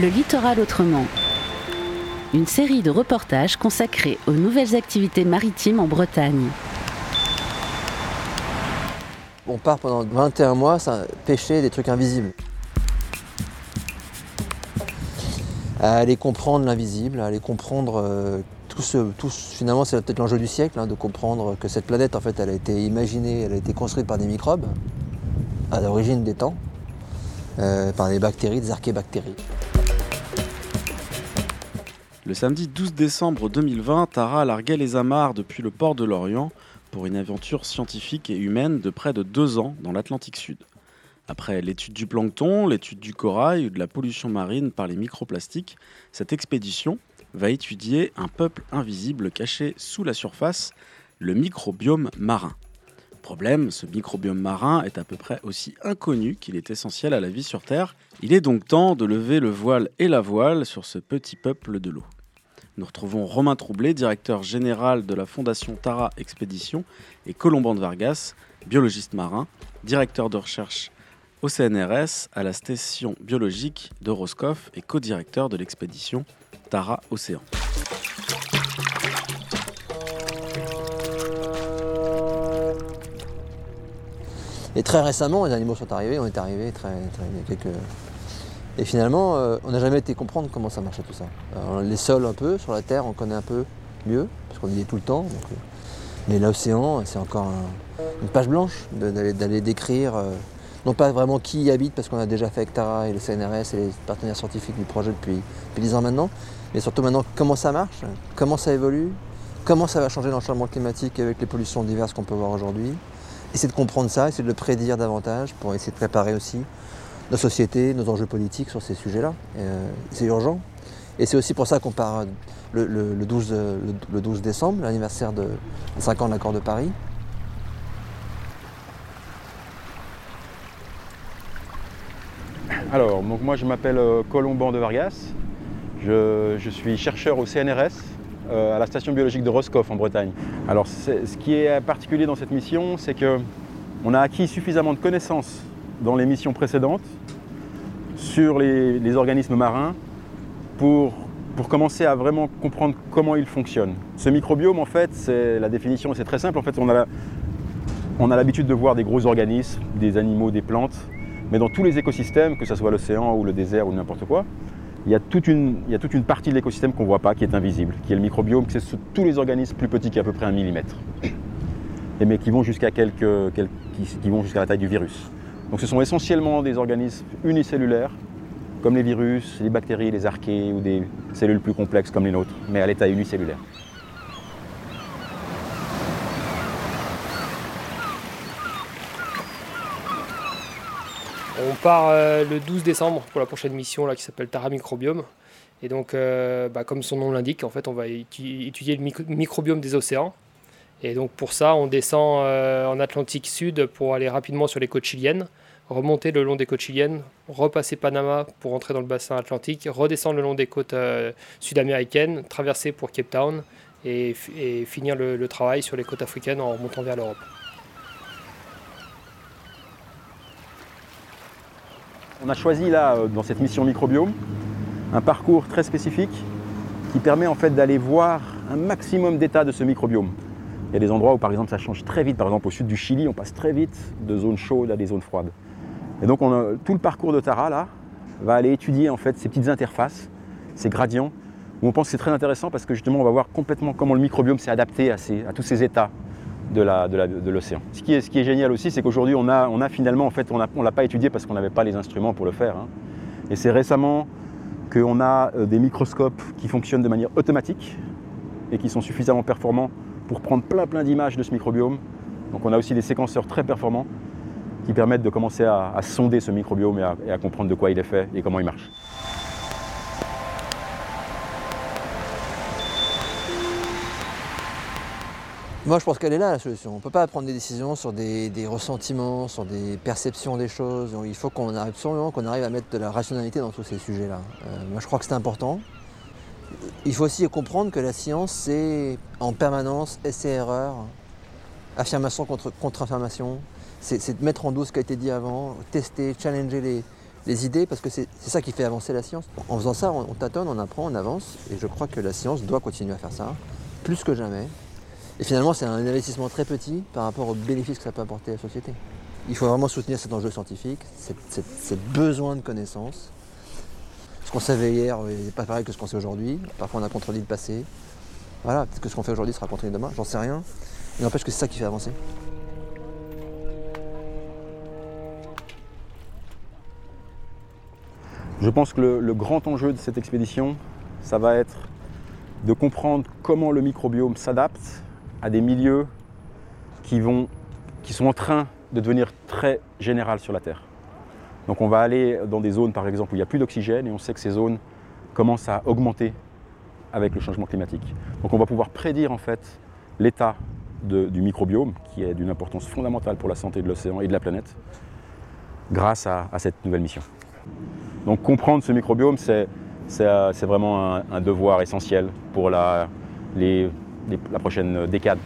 Le littoral autrement. Une série de reportages consacrés aux nouvelles activités maritimes en Bretagne. On part pendant 21 mois ça, pêcher des trucs invisibles. À aller comprendre l'invisible, à aller comprendre euh, tout ce. Tout, finalement, c'est peut-être l'enjeu du siècle, hein, de comprendre que cette planète, en fait, elle a été imaginée, elle a été construite par des microbes, à l'origine des temps, euh, par des bactéries, des archébactéries. Le samedi 12 décembre 2020, Tara larguait les amarres depuis le port de Lorient pour une aventure scientifique et humaine de près de deux ans dans l'Atlantique Sud. Après l'étude du plancton, l'étude du corail ou de la pollution marine par les microplastiques, cette expédition va étudier un peuple invisible caché sous la surface, le microbiome marin. Problème, ce microbiome marin est à peu près aussi inconnu qu'il est essentiel à la vie sur Terre. Il est donc temps de lever le voile et la voile sur ce petit peuple de l'eau. Nous retrouvons Romain Troublé, directeur général de la Fondation Tara Expédition, et Colomban de Vargas, biologiste marin, directeur de recherche au CNRS, à la station biologique de Roscoff et co-directeur de l'expédition Tara Océan. Et très récemment, les animaux sont arrivés, on est arrivé très, très quelques... Et finalement, euh, on n'a jamais été comprendre comment ça marchait tout ça. Les sols un peu, sur la Terre, on connaît un peu mieux, parce qu'on y est tout le temps. euh, mais l'océan, c'est encore un- une page blanche d'aller décrire, euh, non pas vraiment qui y habite, parce qu'on a déjà fait avec Tara et le CNRS et les partenaires scientifiques du projet depuis, depuis 10 ans maintenant, mais surtout maintenant comment ça marche, comment ça évolue, comment ça va changer dans le changement climatique avec les pollutions diverses qu'on peut voir aujourd'hui. Essayer de comprendre ça, essayer de le prédire davantage pour essayer de préparer aussi nos sociétés, nos enjeux politiques sur ces sujets-là. Et, euh, c'est urgent. Et c'est aussi pour ça qu'on part le, le- le 12, euh, le- le 12 décembre, l'anniversaire de 5 ans de l'accord de Paris. Alors, donc moi je m'appelle euh, Colomban de Vargas. Je, suis chercheur au CNRS euh, à la station biologique de Roscoff en Bretagne. Alors ce qui est particulier dans cette mission, c'est que on a acquis suffisamment de connaissances dans les missions précédentes sur les, organismes marins pour, pour commencer à vraiment comprendre comment ils fonctionnent. Ce microbiome, en fait, c'est la définition, c'est très simple. En fait, on a l'habitude de voir des gros organismes, des animaux, des plantes, mais dans tous les écosystèmes, que ce soit l'océan ou le désert ou n'importe quoi, il y, a toute une, il y a toute une partie de l'écosystème qu'on ne voit pas, qui est invisible, qui est le microbiome, c'est ce- tous les organismes plus petits qu'à peu près un millimètre, et mais qui vont jusqu'à quelques, qui vont jusqu'à la taille du virus. Donc ce sont essentiellement des organismes unicellulaires, comme les virus, les bactéries, les archées ou des cellules plus complexes comme les nôtres, mais à l'état unicellulaire. On part euh, le 12 décembre pour la prochaine mission là, qui s'appelle Tara Microbiome. Et donc, euh, bah, comme son nom l'indique, en fait, on va étu- étudier le micro- microbiome des océans. Et donc, pour ça, on descend euh, en Atlantique Sud pour aller rapidement sur les côtes chiliennes, remonter le long des côtes chiliennes, repasser Panama pour entrer dans le bassin atlantique, redescendre le long des côtes euh, sud-américaines, traverser pour Cape Town et, finir le- le travail sur les côtes africaines en remontant vers l'Europe. On a choisi là, euh, dans cette mission microbiome, un parcours très spécifique qui permet en fait d'aller voir un maximum d'états de ce microbiome. Il y a des endroits où par exemple ça change très vite, par exemple au sud du Chili, on passe très vite de zones chaudes à des zones froides. Et donc tout le parcours de Tara là va aller étudier en fait ces petites interfaces, ces gradients, où on pense que c'est très intéressant parce que justement on va voir complètement comment le microbiome s'est adapté à, tous ces états de l'océan. ce, qui est, génial aussi, c'est qu'aujourd'hui, on a finalement, en fait, on ne l'a pas étudié parce qu'on n'avait pas les instruments pour le faire. hein. Et c'est récemment qu'on a euh, des microscopes qui fonctionnent de manière automatique et qui sont suffisamment performants pour prendre plein plein d'images de ce microbiome. Donc on a aussi des séquenceurs très performants qui permettent de commencer à, sonder ce microbiome et à, comprendre de quoi il est fait et comment il marche. Moi, je pense qu'elle est là, la solution. On ne peut pas prendre des décisions sur des, ressentiments, sur des perceptions des choses. Il faut qu'on arrive qu'on arrive à mettre de la rationalité dans tous ces sujets-là. Euh, moi, je crois que c'est important. Il faut aussi comprendre que la science, c'est en permanence essai-erreur, affirmation contre, affirmation. C'est mettre en doute ce qui a été dit avant, tester, challenger les, les idées, parce que c'est ça qui fait avancer la science. En faisant ça, on, tâtonne, on apprend, on avance, et je crois que la science doit continuer à faire ça, plus que jamais. Et finalement, c'est un investissement très petit par rapport aux bénéfices que ça peut apporter à la société. Il faut vraiment soutenir cet enjeu scientifique, ce besoin de connaissances. Ce qu'on savait hier n'est pas pareil que ce qu'on sait aujourd'hui. Parfois, on a contredit le passé. Voilà, peut-être que ce qu'on fait aujourd'hui sera contredit demain, j'en sais rien. Il n'empêche que c'est ça qui fait avancer. Je pense que le, grand enjeu de cette expédition, ça va être de comprendre comment le microbiome s'adapte à des milieux qui, vont, qui sont en train de devenir très général sur la Terre. Donc on va aller dans des zones par exemple où il n'y a plus d'oxygène et on sait que ces zones commencent à augmenter avec le changement climatique. Donc on va pouvoir prédire en fait l'état du microbiome qui est d'une importance fondamentale pour la santé de l'océan et de la planète grâce à cette nouvelle mission. Donc comprendre ce microbiome, c'est vraiment un, devoir essentiel pour la, la prochaine décade.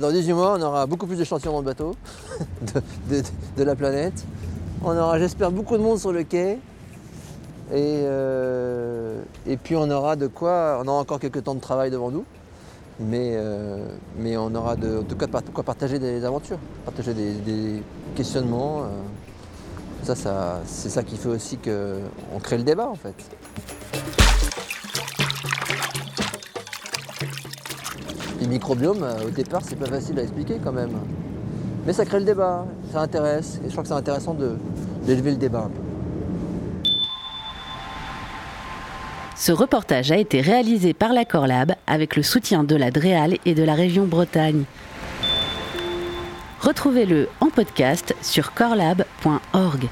Dans 18 mois, on aura beaucoup plus d'échantillons dans le bateau de, la planète. On aura, j'espère, beaucoup de monde sur le quai. Et, euh, et puis on aura de quoi, on aura encore quelques temps de travail devant nous mais, euh, on aura de, en tout de quoi partager des aventures, partager des, questionnements. Euh. ça c'est ça qui fait aussi qu'on crée le débat en fait. Les microbiomes, euh, au départ, c'est pas facile à expliquer quand même. Mais ça crée le débat, ça intéresse, et je crois que c'est intéressant d'élever le débat un peu. Ce reportage a été réalisé par la Corlab avec le soutien de la Dréal et de la région Bretagne. Retrouvez-le en podcast sur corlab.org.